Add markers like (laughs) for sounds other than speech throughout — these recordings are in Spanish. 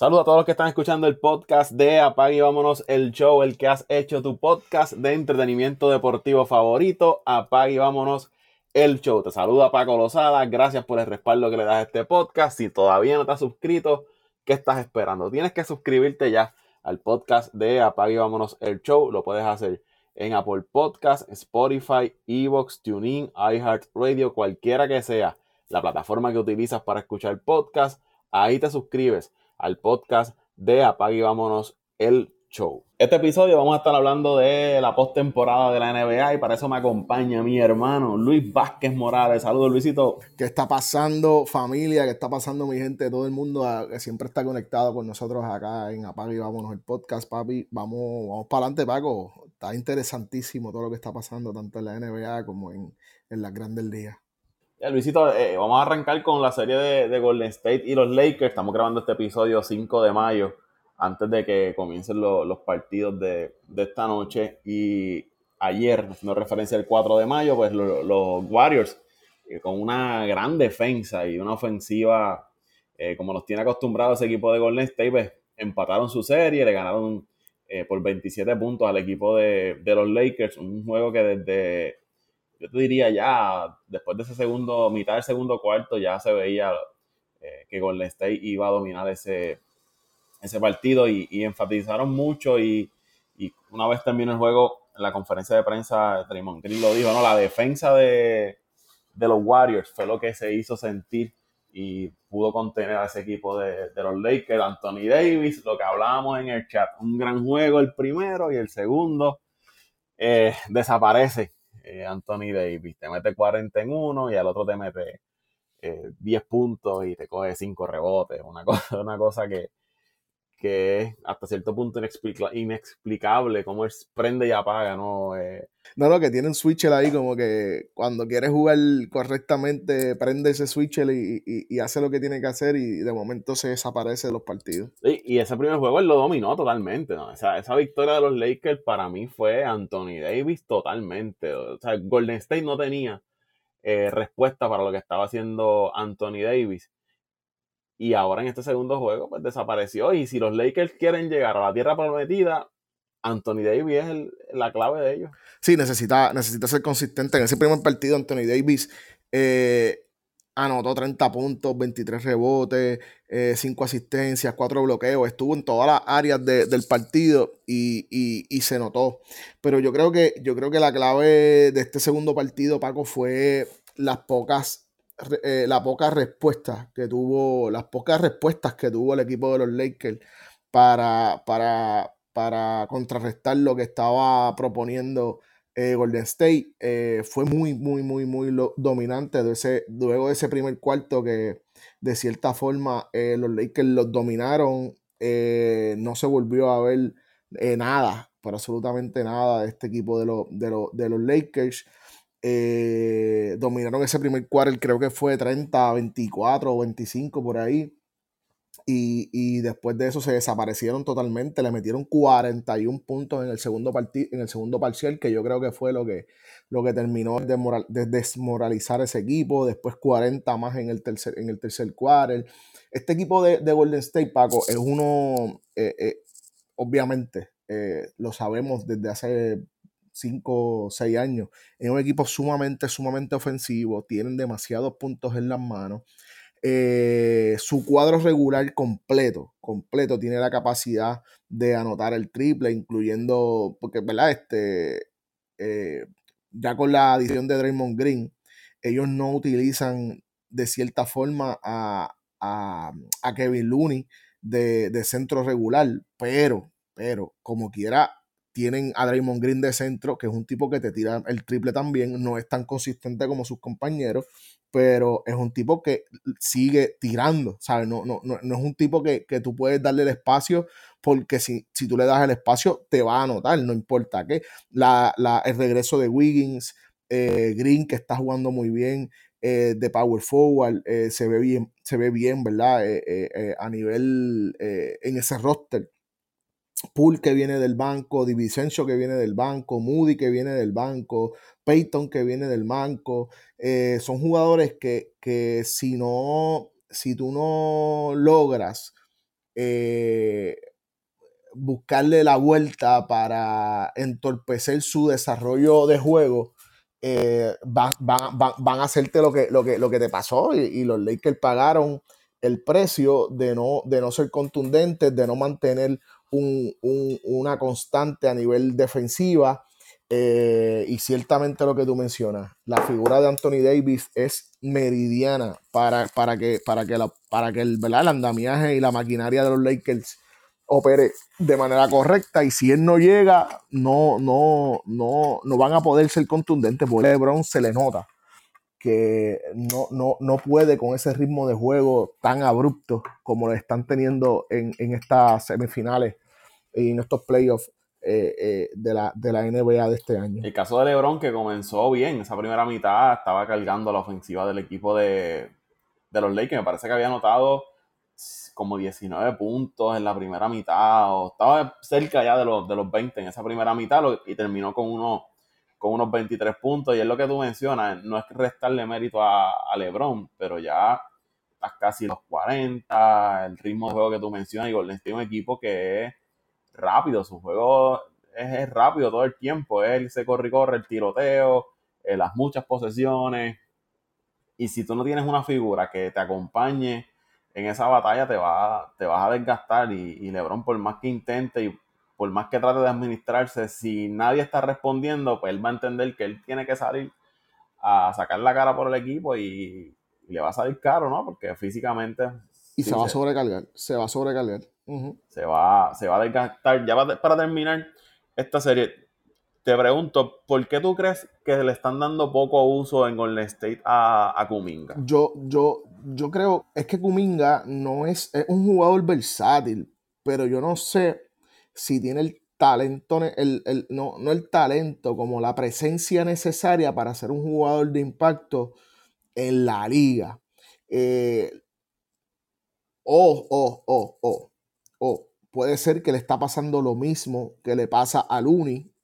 Saludos a todos los que están escuchando el podcast de Apague y Vámonos el Show, el que has hecho tu podcast de entretenimiento deportivo favorito. Apague y Vámonos el Show. Te saluda Paco Lozada. Gracias por el respaldo que le das a este podcast. Si todavía no te has suscrito, ¿qué estás esperando? Tienes que suscribirte ya al podcast de Apague y Vámonos el Show. Lo puedes hacer en Apple Podcast, Spotify, Evox, TuneIn, iHeartRadio, cualquiera que sea la plataforma que utilizas para escuchar podcast. Ahí te suscribes al podcast de Apague y Vámonos el Show. Este episodio vamos a estar hablando de la postemporada de la NBA y para eso me acompaña mi hermano Luis Vázquez Morales. Saludos, Luisito. ¿Qué está pasando, familia? ¿Qué está pasando, mi gente? Todo el mundo ah, que siempre está conectado con nosotros acá en Apague y Vámonos el podcast, papi. Vamos, vamos para adelante, Paco. Está interesantísimo todo lo que está pasando, tanto en la NBA como en, en las grandes ligas. Luisito, eh, vamos a arrancar con la serie de, Golden State y los Lakers. Estamos grabando este episodio 5 de mayo, antes de que comiencen los partidos de, esta noche. Y ayer, haciendo referencia al 4 de mayo, pues los Warriors, eh, con una gran defensa y una ofensiva, eh, como nos tiene acostumbrado ese equipo de Golden State, pues empataron su serie, le ganaron por 27 puntos al equipo de, de los Lakers. Un juego que desde yo te diría ya, después de ese segundo, mitad del segundo cuarto, ya se veía eh, que Golden State iba a dominar ese, ese partido y, enfatizaron mucho y, una vez terminó el juego, en la conferencia de prensa, Draymond Green lo dijo, ¿no? La defensa de, los Warriors fue lo que se hizo sentir y pudo contener a ese equipo de, los Lakers, Anthony Davis, lo que hablábamos en el chat, un gran juego el primero y el segundo eh, desaparece eh, Anthony Davis. Te mete 40 en uno y al otro te mete 10 eh, puntos y te coge 5 rebotes. Una (laughs) cosa, una cosa que, que es hasta cierto punto inexplicable, cómo él prende y apaga, ¿no? Eh, no, no, que tiene un switcher ahí como que cuando quiere jugar correctamente prende ese switcher y, hace lo que tiene que hacer y de momento se desaparece de los partidos. y ese primer juego él lo dominó totalmente, ¿no? Esa, esa victoria de los Lakers para mí fue Anthony Davis totalmente. O sea, Golden State no tenía eh, respuesta para lo que estaba haciendo Anthony Davis y ahora en este segundo juego, pues desapareció. Y si los Lakers quieren llegar a la tierra prometida, Anthony Davis es la clave de ellos. Sí, necesita, necesita ser consistente. En ese primer partido, Anthony Davis eh, anotó 30 puntos, 23 rebotes, 5 eh, asistencias, 4 bloqueos. Estuvo en todas las áreas del partido y, y, se notó. Pero yo creo, que, yo creo que la clave de este segundo partido, Paco, fue las pocas eh, la poca respuesta que tuvo, las pocas respuestas que tuvo el equipo de los Lakers para, para, para contrarrestar lo que estaba proponiendo eh, Golden State. Eh, fue muy, muy, muy, muy dominante de ese, luego de ese primer cuarto que de cierta forma los Lakers los dominaron. no se volvió a ver nada, pero absolutamente nada de este equipo de, de, de los Lakers. Eh, dominaron ese primer quarter, creo que fue 30, 24 o 25 por ahí. Y, después de eso se desaparecieron totalmente. Le metieron 41 puntos en el segundo en el segundo parcial, que yo creo que fue lo que, lo que terminó de, desmoralizar ese equipo. Después 40 más en el tercer, en el tercer quarter. Este equipo de, Golden State, Paco, es uno, eh, eh, obviamente, lo sabemos desde hace 5 o 6 años. Es un equipo sumamente, sumamente ofensivo. Tienen demasiados puntos en las manos. Eh, su cuadro regular completo, completo, tiene la capacidad de anotar el triple, incluyendo, porque, ¿verdad? Este, eh, ya con la adición de Draymond Green, ellos no utilizan de cierta forma a, Kevin Looney de, de centro regular, pero, pero, como quiera, tienen a Draymond Green de centro, que es un tipo que te tira el triple también, no es tan consistente como sus compañeros, pero es un tipo que sigue tirando, ¿sabes? No, no, no, es un tipo que, tú puedes darle el espacio, porque si, si, tú le das el espacio, te va a anotar, no importa qué. La, el regreso de Wiggins, eh, Green, que está jugando muy bien, eh, de Power Forward, eh, se ve bien, se ve bien, ¿verdad? a nivel en ese roster Pool que viene del banco, Divisencio que viene del banco, Moody que viene del banco, Peyton que viene del banco. Eh, son jugadores que, si no, si tú no logras eh, buscarle la vuelta para entorpecer su desarrollo de juego, eh, van, a hacerte lo que, lo que, lo que te pasó y, los Lakers pagaron el precio de no, de no ser contundentes, de no mantener una constante a nivel defensiva. Eh, y ciertamente lo que tú mencionas, la figura de Anthony Davis es meridiana para, para que, para que, para que el, el andamiaje y la maquinaria de los Lakers opere de manera correcta y si él no llega, no, no, no, no van a poder ser contundentes, porque LeBron se le nota que no, no, no puede con ese ritmo de juego tan abrupto como lo están teniendo en, estas semifinales en estos playoffs eh, eh, de, la, de la NBA de este año. El caso de LeBron que comenzó bien, esa primera mitad estaba cargando la ofensiva del equipo de, de los Lakers, me parece que había anotado como 19 puntos en la primera mitad, o estaba cerca ya de los, de los 20 en esa primera mitad y terminó con, uno, con unos 23 puntos. Y es lo que tú mencionas, no es restarle mérito a, LeBron, pero ya estás casi los 40, el ritmo de juego que tú mencionas, y Golden State un equipo que es rápido, su juego es, rápido todo el tiempo, él se corre y corre, el tiroteo, eh, las muchas posesiones. Y si tú no tienes una figura que te acompañe en esa batalla te, va, te vas a desgastar y, LeBron por más que intente y por más que trate de administrarse, si nadie está respondiendo, pues él va a entender que él tiene que salir a sacar la cara por el equipo y, le va a salir caro, ¿no? Porque físicamente... Y se va a sobrecargar, se va a sobrecargar. se, va, se va a desgastar. Ya para terminar esta serie, te pregunto, ¿por qué tú crees que le están dando poco uso en Golden State a, a Kuminga? Yo, yo, yo creo, es que Kuminga no es, un jugador versátil, pero yo no sé si tiene el talento, el, no, el talento, como la presencia necesaria para ser un jugador de impacto en la liga. Eh, o, o, o, o, o, puede ser que le está pasando lo mismo que le pasa a Luni,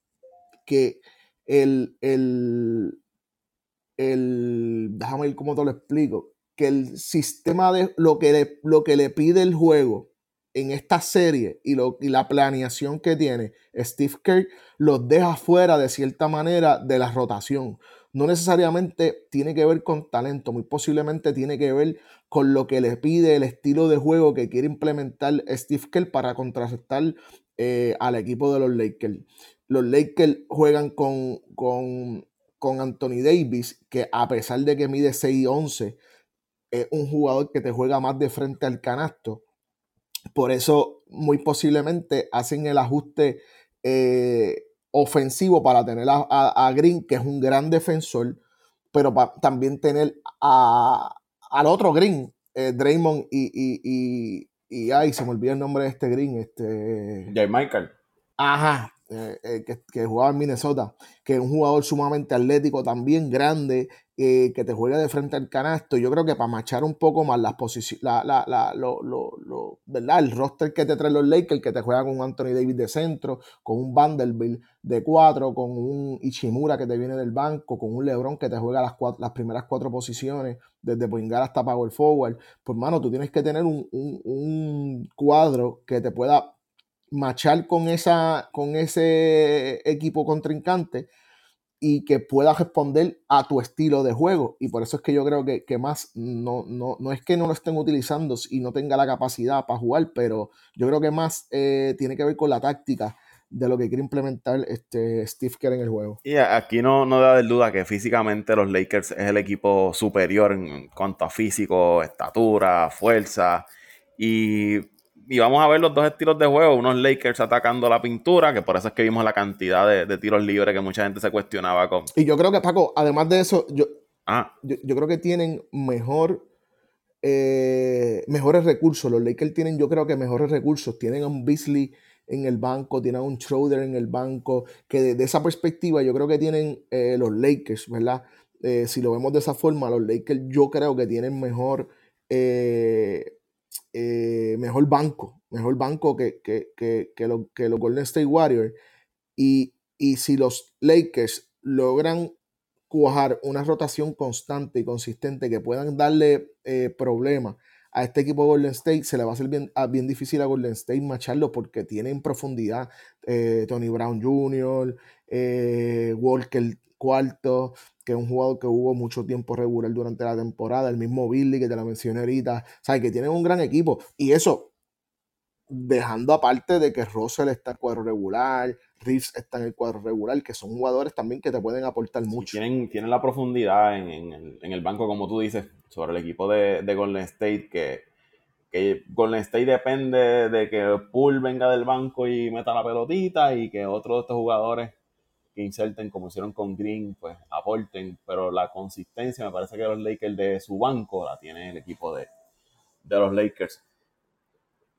que el, el, el, déjame ver cómo te lo explico, que el sistema de lo que le, lo que le pide el juego en esta serie y, lo, y la planeación que tiene Steve Kerr los deja fuera de cierta manera de la rotación. No necesariamente tiene que ver con talento, muy posiblemente tiene que ver con lo que le pide el estilo de juego que quiere implementar Steve Kerr para contrarrestar eh, al equipo de los Lakers. Los Lakers juegan con, con, con Anthony Davis, que a pesar de que mide 6 y 11, es un jugador que te juega más de frente al canasto. Por eso, muy posiblemente hacen el ajuste eh, ofensivo para tener a, Green, que es un gran defensor, pero también tener a, al otro Green, eh, Draymond y, y, y, y, ay, se me olvidó el nombre de este Green, este... Jay Michael. Ajá, eh, eh, que, jugaba en Minnesota, que es un jugador sumamente atlético, también grande, eh, que te juega de frente al canasto. Yo creo que para machar un poco más las posiciones, la, la, ¿verdad? El roster que te trae los Lakers, que te juega con un Anthony Davis de centro, con un Vanderbilt de cuatro, con un Ichimura que te viene del banco, con un LeBron que te juega las, las primeras cuatro posiciones, desde Poingar hasta Power Forward. Pues, mano, tú tienes que tener un, un cuadro que te pueda machar con, esa, con ese equipo contrincante y que pueda responder a tu estilo de juego. Y por eso es que yo creo que, más no, no, no, es que no lo estén utilizando y no tenga la capacidad para jugar, pero yo creo que más eh, tiene que ver con la táctica de lo que quiere implementar este Steve Kerr en el juego. Y aquí no, no da duda que físicamente los Lakers es el equipo superior en cuanto a físico, estatura, fuerza. Y y vamos a ver los dos estilos de juego, unos Lakers atacando la pintura, que por eso es que vimos la cantidad de, tiros libres que mucha gente se cuestionaba con. Y yo creo que, Paco, además de eso, yo, ah. yo, creo que tienen mejor, eh, mejores recursos. Los Lakers tienen, yo creo que mejores recursos. Tienen a un Beasley en el banco, tienen a un Schroeder en el banco, que desde esa perspectiva yo creo que tienen eh, los Lakers, ¿verdad? Eh, si lo vemos de esa forma, los Lakers yo creo que tienen mejor... Eh, mejor banco, mejor banco que, que, que, que, lo, que los Golden State Warriors. Y, y, si los Lakers logran cuajar una rotación constante y consistente que puedan darle eh, problemas a este equipo de Golden State se le va a hacer bien, bien difícil a Golden State macharlo porque tienen profundidad. Eh, Tony Brown Jr., eh, Walker cuarto, que es un jugador que hubo mucho tiempo regular durante la temporada, el mismo Billy que te la mencioné ahorita, o que tienen un gran equipo y eso dejando aparte de que Russell está en cuadro regular, Reeves está en el cuadro regular, que son jugadores también que te pueden aportar mucho. tienen, tienen la profundidad en, el, banco, como tú dices, sobre el equipo de, Golden State, que, que, Golden State depende de que Poole venga del banco y meta la pelotita y que otros de estos jugadores que inserten, como hicieron con Green, pues aporten, pero la consistencia me parece que los Lakers de su banco la tiene el equipo de, de los Lakers.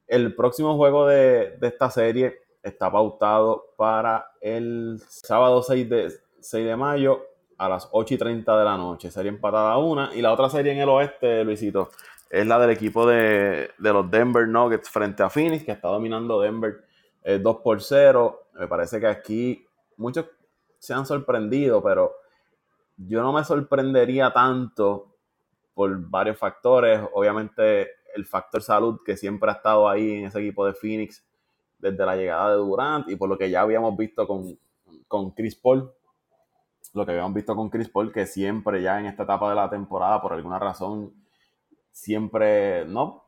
El próximo juego de, esta serie está pautado para el sábado 6 de, 6 de mayo a las 8 y 30 de la noche. Serie empatada una. Y la otra serie en el oeste, Luisito, es la del equipo de, los Denver Nuggets frente a Phoenix, que está dominando Denver 2 eh, por 0. Me parece que aquí muchos se han sorprendido, pero yo no me sorprendería tanto por varios factores. Obviamente el factor salud que siempre ha estado ahí en ese equipo de Phoenix desde la llegada de Durant y por lo que ya habíamos visto con, con Chris Paul. Lo que habíamos visto con Chris Paul, que siempre ya en esta etapa de la temporada, por alguna razón, siempre, no,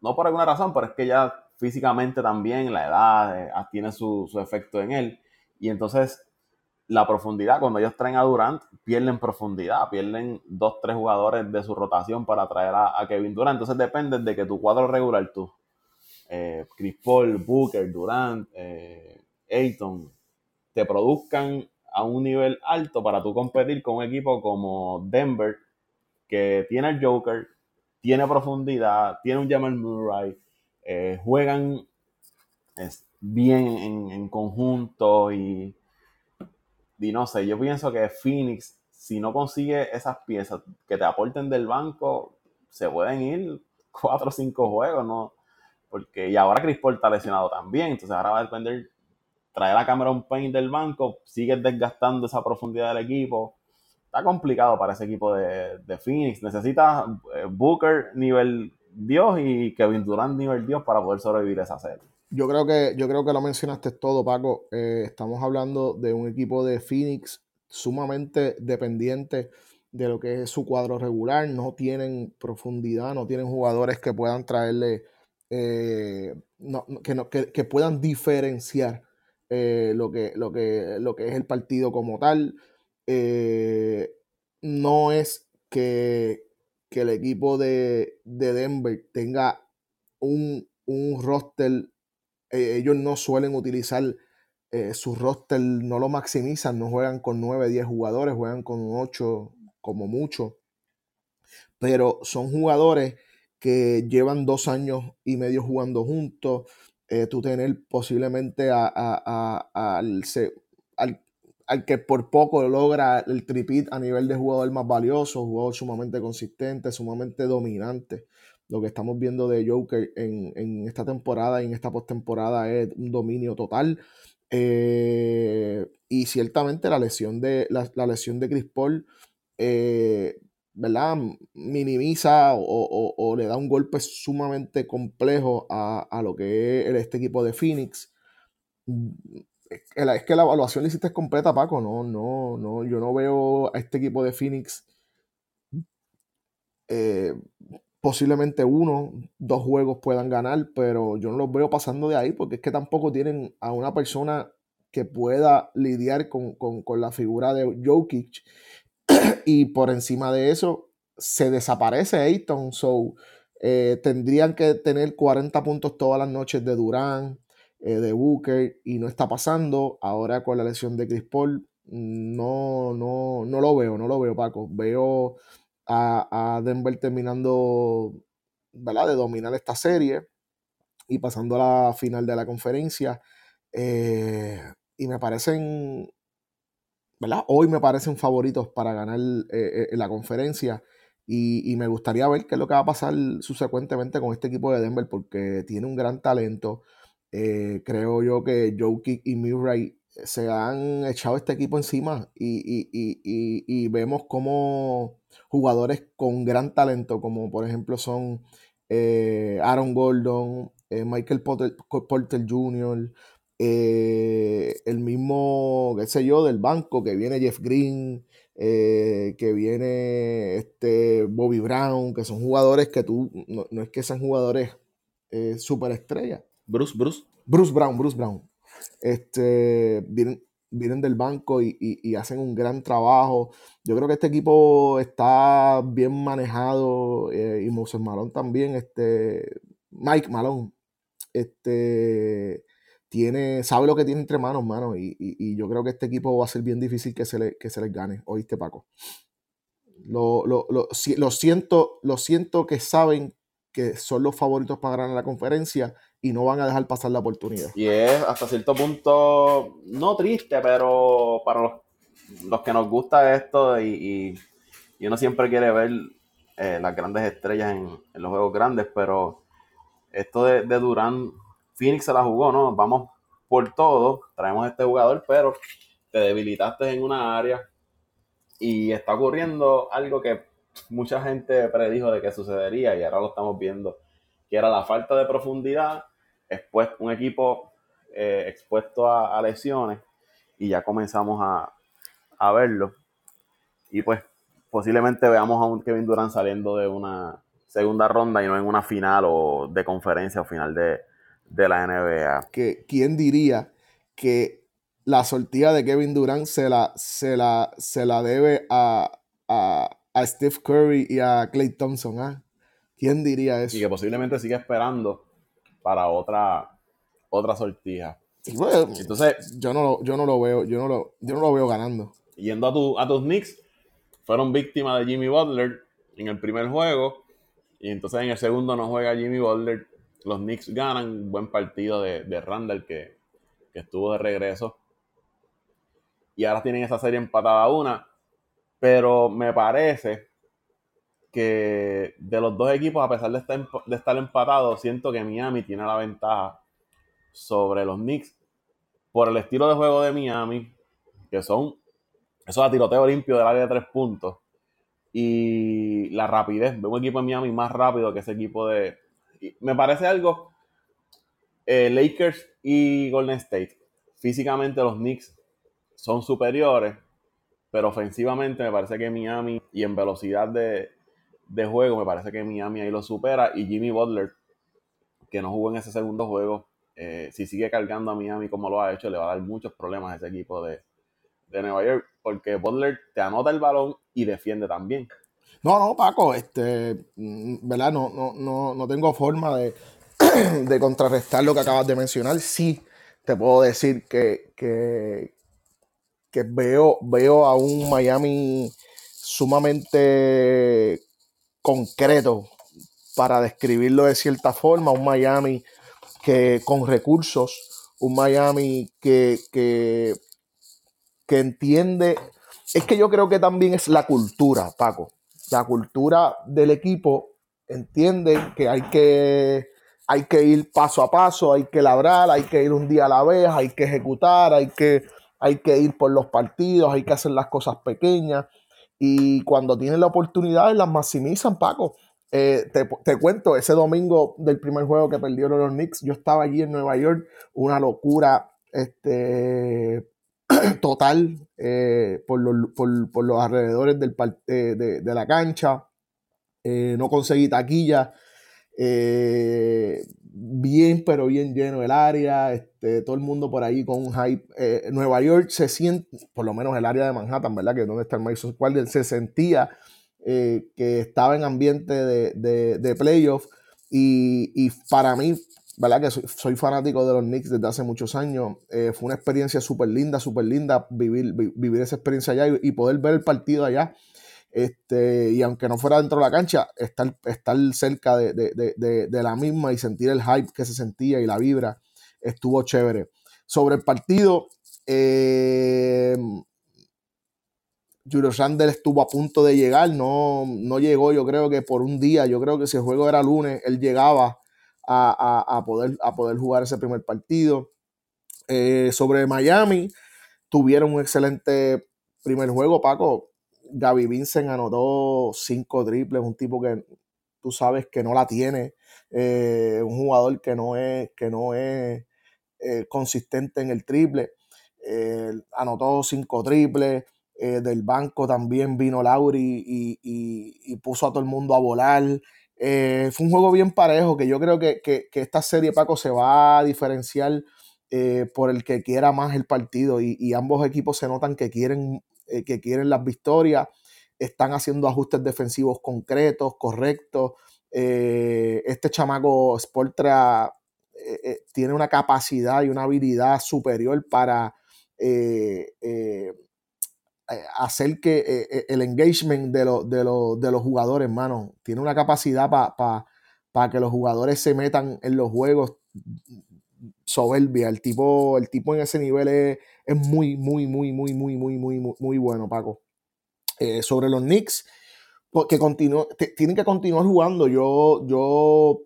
no por alguna razón, pero es que ya físicamente también la edad eh, tiene su, su efecto en él. Y entonces la profundidad, cuando ellos traen a Durant, pierden profundidad, pierden dos, tres jugadores de su rotación para traer a, Kevin Durant. Entonces depende de que tu cuadro regular, tú, eh, Chris Paul, Booker, Durant, eh, Ayton, te produzcan a un nivel alto para tú competir con un equipo como Denver, que tiene el Joker, tiene profundidad, tiene un Jamal Murray, eh, juegan bien en conjunto y y no sé, yo pienso que Phoenix, si no consigue esas piezas que te aporten del banco, se pueden ir cuatro o cinco juegos, ¿no? Porque, y ahora Chris Paul está lesionado también, entonces ahora va a depender traer a Cameron Payne del banco, sigue desgastando esa profundidad del equipo. Está complicado para ese equipo de, Phoenix. Necesita eh, Booker nivel Dios y Kevin Durant nivel Dios para poder sobrevivir esa serie. Yo creo que, yo creo que lo mencionaste todo, Paco. Eh, estamos hablando de un equipo de Phoenix sumamente dependiente de lo que es su cuadro regular. No tienen profundidad, no tienen jugadores que puedan traerle, eh, que, puedan diferenciar eh, lo, que, lo, que, lo que es el partido como tal. no es que, el equipo de, Denver tenga un, un roster eh, ellos no suelen utilizar eh, su roster, no lo maximizan, no juegan con 9, 10 jugadores, juegan con 8 como mucho. Pero son jugadores que llevan dos años y medio jugando juntos. Eh, tú tener posiblemente al, al, que por poco logra el tripit a nivel de jugador más valioso, jugador sumamente consistente, sumamente dominante lo que estamos viendo de Joker en, esta temporada y en esta postemporada es un dominio total. Eh, y ciertamente la lesión de, la, lesión de Chris Paul, eh, ¿verdad? Minimiza o, le da un golpe sumamente complejo a, lo que es este equipo de Phoenix. Es que la evaluación la hiciste completa, Paco. No, no, no. Yo no veo a este equipo de Phoenix eh, posiblemente uno, dos juegos puedan ganar, pero yo no los veo pasando de ahí porque es que tampoco tienen a una persona que pueda lidiar con, la figura de Jokic. (clears throat) Y por encima de eso se desaparece Ayton, so eh, tendrían que tener 40 puntos todas las noches de Durán, eh, de Booker y no está pasando, ahora con la lesión de Chris Paul no, no, no lo veo, no lo veo Paco, veo a, Denver terminando ¿verdad? de dominar esta serie y pasando a la final de la conferencia. Eh, y me parecen, ¿verdad? Hoy me parecen favoritos para ganar eh, eh, la conferencia. Y, me gustaría ver qué es lo que va a pasar subsecuentemente con este equipo de Denver, porque tiene un gran talento. creo yo que Jokic y Murray se han echado este equipo encima y, vemos como jugadores con gran talento, como por ejemplo son eh, Aaron Gordon, eh, Michael Porter, Porter Jr., eh, el mismo, qué sé yo, del banco, que viene Jeff Green, que viene este Bobby Brown, que son jugadores que tú, no, no es que sean jugadores superestrellas. Bruce, Bruce. Bruce Brown, Bruce Brown. Este, vienen, vienen del banco y, hacen un gran trabajo. Yo creo que este equipo está bien manejado eh, y Moses Malone también, este, Mike Malone, este, tiene, sabe lo que tiene entre manos, mano, y, yo creo que este equipo va a ser bien difícil que se, le, que se les gane, ¿oíste, Paco? Lo, lo, lo, lo, siento, lo siento que saben que son los favoritos para ganar la conferencia y no van a dejar pasar la oportunidad. Y es hasta cierto punto, no triste, pero para los, que nos gusta esto y, uno siempre quiere ver eh, las grandes estrellas en, los juegos grandes, pero esto de, de Durán, Phoenix se la jugó, ¿no? Vamos por todo, traemos a este jugador, pero te debilitaste en una área y está ocurriendo algo que mucha gente predijo de que sucedería y ahora lo estamos viendo, que era la falta de profundidad expuesto, un equipo eh, expuesto a, lesiones y ya comenzamos a, verlo. Y pues posiblemente veamos a un Kevin Durant saliendo de una segunda ronda y no en una final o de conferencia o final de, la NBA. Que, ¿Quién diría que la sortida de Kevin Durant se la, se la, se la debe a, a, Steve Curry y a Clay Thompson? ¿ah? ¿Quién diría eso? Y que posiblemente siga esperando para otra, otra sortija. Entonces, yo no, lo, yo no lo veo, yo no lo, yo no lo veo ganando. Yendo a, tu, a tus Knicks, fueron víctimas de Jimmy Butler en el primer juego. Y entonces en el segundo no juega Jimmy Butler. Los Knicks ganan un buen partido de, de Randall que, que estuvo de regreso. Y ahora tienen esa serie empatada a una. Pero me parece que de los dos equipos, a pesar de estar, de estar empatados, siento que Miami tiene la ventaja sobre los Knicks por el estilo de juego de Miami, que son esos a tiroteo limpio del área de tres puntos y la rapidez. Veo un equipo de Miami más rápido que ese equipo de. Me parece algo. Eh, Lakers y Golden State. Físicamente los Knicks son superiores, pero ofensivamente me parece que Miami y en velocidad de, de juego, me parece que Miami ahí lo supera. Y Jimmy Butler, que no jugó en ese segundo juego, eh, si sigue cargando a Miami como lo ha hecho, le va a dar muchos problemas a ese equipo de, de Nueva York, porque Butler te anota el balón y defiende también. No, no, Paco, este, mm, ¿verdad? No, no, no, no tengo forma de, (clears throat) de contrarrestar lo que acabas de mencionar. Sí, te puedo decir que, que, que veo, veo a un Miami sumamente concreto para describirlo de cierta forma, un Miami que con recursos, un Miami que, que, que entiende, es que yo creo que también es la cultura, Paco, la cultura del equipo entiende que hay que hay que ir paso a paso, hay que labrar, hay que ir un día a la vez, hay que ejecutar, hay que, hay que ir por los partidos, hay que hacer las cosas pequeñas. Y cuando tienen la oportunidad, las maximizan, Paco. Eh, te, cuento, ese domingo del primer juego que perdieron los Knicks, yo estaba allí en Nueva York, una locura este, (clears throat) total eh, por, los, alrededores del, eh, de, la cancha. no conseguí taquilla bien, pero bien lleno el área, este, todo el mundo por ahí con un hype. Eh, Nueva York se siente, por lo menos el área de Manhattan, ¿verdad? Que es donde está el Madison Square se sentía eh, que estaba en ambiente de, de, de playoff. Y, para mí, ¿verdad? Que soy, fanático de los Knicks desde hace muchos años. Eh, fue una experiencia súper linda, súper linda vivir, vivir esa experiencia allá y, poder ver el partido allá. Este, y aunque no fuera dentro de la cancha, estar, estar cerca de, la misma y sentir el hype que se sentía y la vibra estuvo chévere. Sobre el partido, eh, Julio Randle estuvo a punto de llegar, no, no llegó, yo creo que por un día, yo creo que si el juego era lunes, él llegaba a, poder, a poder jugar ese primer partido. Eh, sobre Miami, tuvieron un excelente primer juego, Paco. Gaby Vincent anotó cinco triples, un tipo que tú sabes que no la tiene. un jugador que no es, que no es consistente en el triple. anotó cinco triples. del banco también vino Lauri y, puso a todo el mundo a volar. fue un juego bien parejo que yo creo que, que esta serie, Paco, se va a diferenciar eh, por el que quiera más el partido y, ambos equipos se notan que quieren, eh, que quieren las victorias, están haciendo ajustes defensivos concretos, correctos. Eh, este chamaco Sportra tiene una capacidad y una habilidad superior para hacer que el engagement de, de, los jugadores, hermano, tiene una capacidad para que los jugadores se metan en los juegos soberbia. El tipo, el tipo en ese nivel es, muy, muy, muy, muy, muy, muy, muy, muy, bueno, Paco. Eh, sobre los Knicks, pues, que tienen que continuar jugando. Yo, yo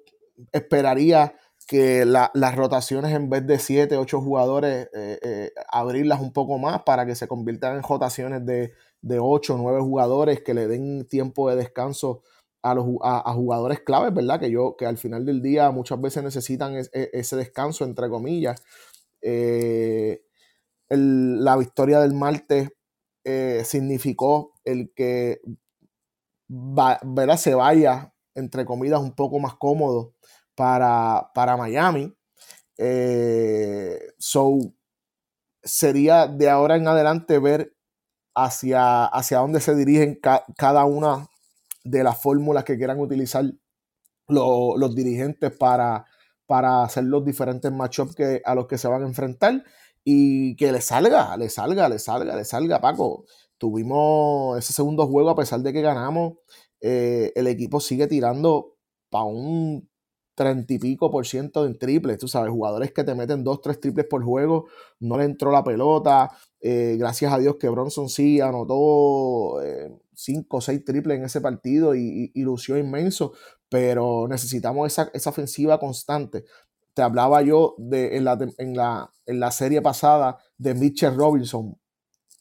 esperaría que las rotaciones en vez de 7, 8 jugadores, eh, eh, abrirlas un poco más para que se conviertan en rotaciones de, de 8, 9 jugadores que le den tiempo de descanso a, los, a, jugadores claves, ¿verdad? Que, yo, que al final del día muchas veces necesitan e, ese descanso, entre comillas. Eh, la victoria del martes eh, significó el que ¿verdad? se vaya, entre comillas, un poco más cómodo para, para Miami. Eh, so, sería de ahora en adelante ver hacia, hacia dónde se dirigen cada una de las fórmulas que quieran utilizar los dirigentes para, para hacer los diferentes matchups a los que se van a enfrentar y que le salga, le salga, le salga, le salga, Paco. Tuvimos ese segundo juego, a pesar de que ganamos, eh, el equipo sigue tirando para un treinta y pico por ciento en triples, tú sabes, jugadores que te meten dos, tres triples por juego, no le entró la pelota, eh, gracias a Dios que Bronson sí anotó eh, cinco o seis triples en ese partido y, lució inmenso, pero necesitamos esa, ofensiva constante. Te hablaba yo de, en, la, en, la, serie pasada de Mitchell Robinson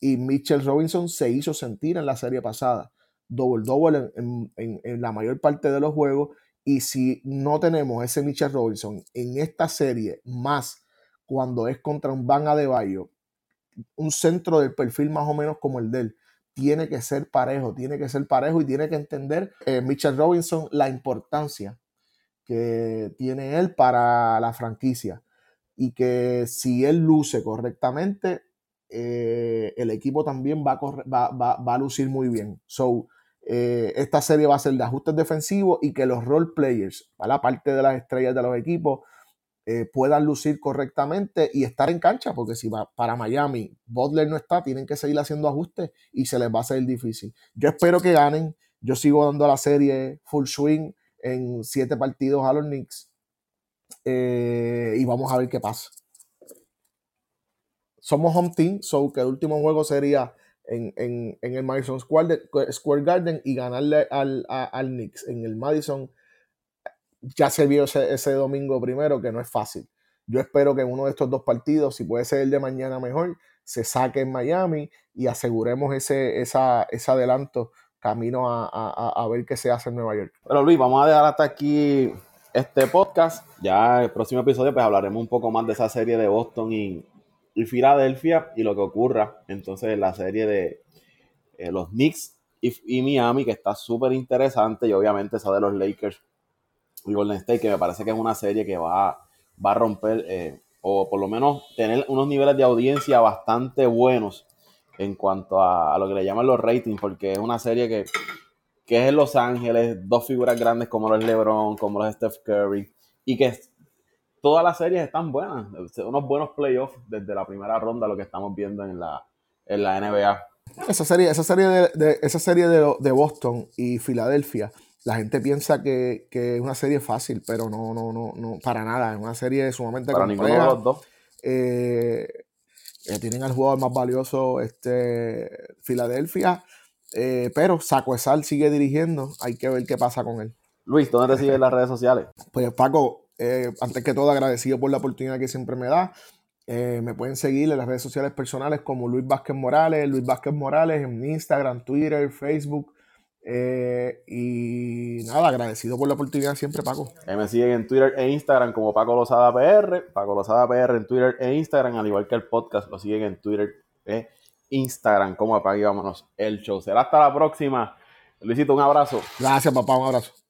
y Mitchell Robinson se hizo sentir en la serie pasada, double double en, en la mayor parte de los juegos y si no tenemos ese Mitchell Robinson en esta serie, más cuando es contra un Van Adebayo, un centro del perfil más o menos como el de él, tiene que ser parejo, tiene que ser parejo y tiene que entender eh, Mitchell Robinson la importancia que tiene él para la franquicia y que si él luce correctamente, eh, el equipo también va a, va, a lucir muy bien. So, eh, esta serie va a ser de ajustes defensivos y que los role players, la parte de las estrellas de los equipos, eh, puedan lucir correctamente y estar en cancha, porque si va para Miami, Butler no está, tienen que seguir haciendo ajustes y se les va a hacer difícil. Yo espero que ganen, yo sigo dando la serie full swing en siete partidos a los Knicks eh, y vamos a ver qué pasa. Somos home team, so que el último juego sería en, el Madison Square, Garden y ganarle al, al Knicks en el Madison. Ya se vio ese, domingo primero que no es fácil. Yo espero que en uno de estos dos partidos, si puede ser el de mañana mejor, se saque en Miami y aseguremos ese, esa, ese adelanto camino a, ver qué se hace en Nueva York. Pero Luis, vamos a dejar hasta aquí este podcast. Ya el próximo episodio pues hablaremos un poco más de esa serie de Boston y, y Filadelfia y lo que ocurra. Entonces en la serie de eh, los Knicks y, Miami, que está súper interesante, y obviamente esa de los Lakers y Golden State, que me parece que es una serie que va, va a romper, eh, o por lo menos tener unos niveles de audiencia bastante buenos en cuanto a, lo que le llaman los ratings, porque es una serie que, que es en Los Ángeles, dos figuras grandes como los LeBron, como los Steph Curry, y que todas las series están buenas. Unos buenos playoffs desde la primera ronda, lo que estamos viendo en la, en la NBA. Esa serie, esa serie, de, esa serie de, Boston y Filadelfia, la gente piensa que, es una serie fácil, pero no, no, no, no, para nada. Es una serie sumamente para ninguno de los dos. Eh, eh, tienen al jugador más valioso este, Filadelfia, eh, pero Saco sigue dirigiendo. Hay que ver qué pasa con él. Luis, ¿dónde te siguen las redes sociales? Pues Paco, eh, antes que todo, agradecido por la oportunidad que siempre me da. Eh, me pueden seguir en las redes sociales personales como Luis Vázquez Morales, Luis Vázquez Morales en Instagram, Twitter, Facebook. Eh, y nada, agradecido por la oportunidad siempre, Paco. me siguen en Twitter e Instagram como Paco Lozada PR, Paco Lozada PR en Twitter e Instagram, al igual que el podcast, lo siguen en Twitter e Instagram como Apague Vámonos el Show. Será hasta la próxima. Luisito, un abrazo. Gracias, papá, un abrazo.